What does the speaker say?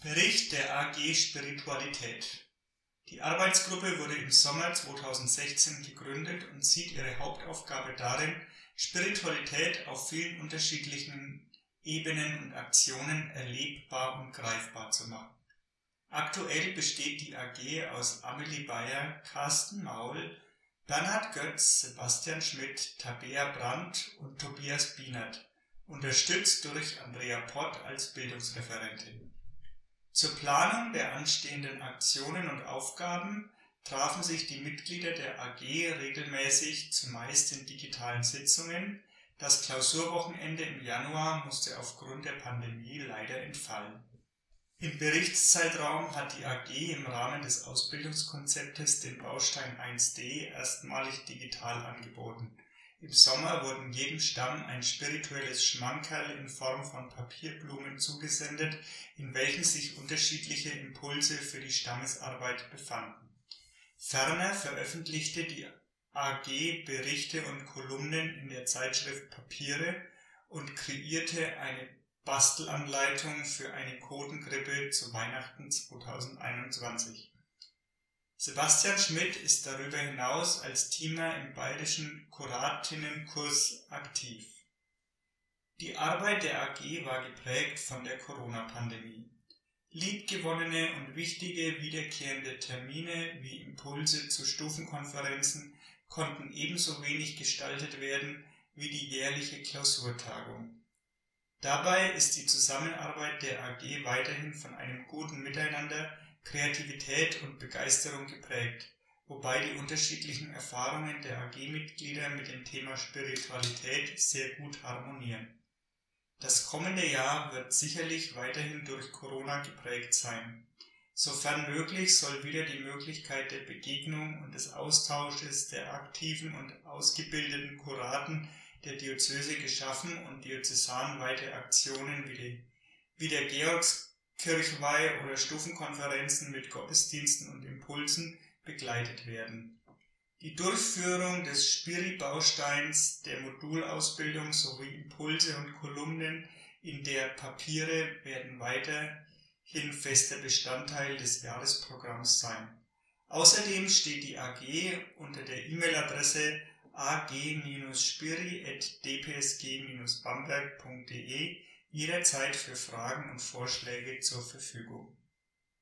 Bericht der AG Spiritualität Die Arbeitsgruppe wurde im Sommer 2016 gegründet und sieht ihre Hauptaufgabe darin, Spiritualität auf vielen unterschiedlichen Ebenen und Aktionen erlebbar und greifbar zu machen. Aktuell besteht die AG aus Amelie Bayer, Carsten Maul, Bernhard Götz, Sebastian Schmidt, Tabea Brandt und Tobias Bienert, unterstützt durch Andrea Pott als Bildungsreferentin. Zur Planung der anstehenden Aktionen und Aufgaben trafen sich die Mitglieder der AG regelmäßig zumeist in digitalen Sitzungen, das Klausurwochenende im Januar musste aufgrund der Pandemie leider entfallen. Im Berichtszeitraum hat die AG im Rahmen des Ausbildungskonzeptes den Baustein 1d erstmalig digital angeboten. Im Sommer wurden jedem Stamm ein spirituelles Schmankerl in Form von Papierblumen zugesendet, in welchen sich unterschiedliche Impulse für die Stammesarbeit befanden. Ferner veröffentlichte die AG Berichte und Kolumnen in der Zeitschrift Papiere und kreierte eine Bastelanleitung für eine Kotengrippe zu Weihnachten 2021. Sebastian Schmidt ist darüber hinaus als Teamer im Bayerischen Kuratinnenkurs aktiv. Die Arbeit der AG war geprägt von der Corona-Pandemie. Liebgewonnene und wichtige wiederkehrende Termine wie Impulse zu Stufenkonferenzen konnten ebenso wenig gestaltet werden wie die jährliche Klausurtagung. Dabei ist die Zusammenarbeit der AG weiterhin von einem guten Miteinander, Kreativität und Begeisterung geprägt, wobei die unterschiedlichen Erfahrungen der AG-Mitglieder mit dem Thema Spiritualität sehr gut harmonieren. Das kommende Jahr wird sicherlich weiterhin durch Corona geprägt sein Sofern möglich soll wieder die Möglichkeit der Begegnung und des Austausches der aktiven und ausgebildeten Kuraten der Diözese geschaffen und diözesanweite Aktionen wie der Georgskirchweih oder Stufenkonferenzen mit Gottesdiensten und Impulsen begleitet werden. Die Durchführung des Spiri-Bausteins, der Modulausbildung sowie Impulse und Kolumnen in der Papiere werden weiter hin fester Bestandteil des Jahresprogramms sein. Außerdem steht die AG unter der E-Mail-Adresse ag-spiri.dpsg-bamberg.de jederzeit für Fragen und Vorschläge zur Verfügung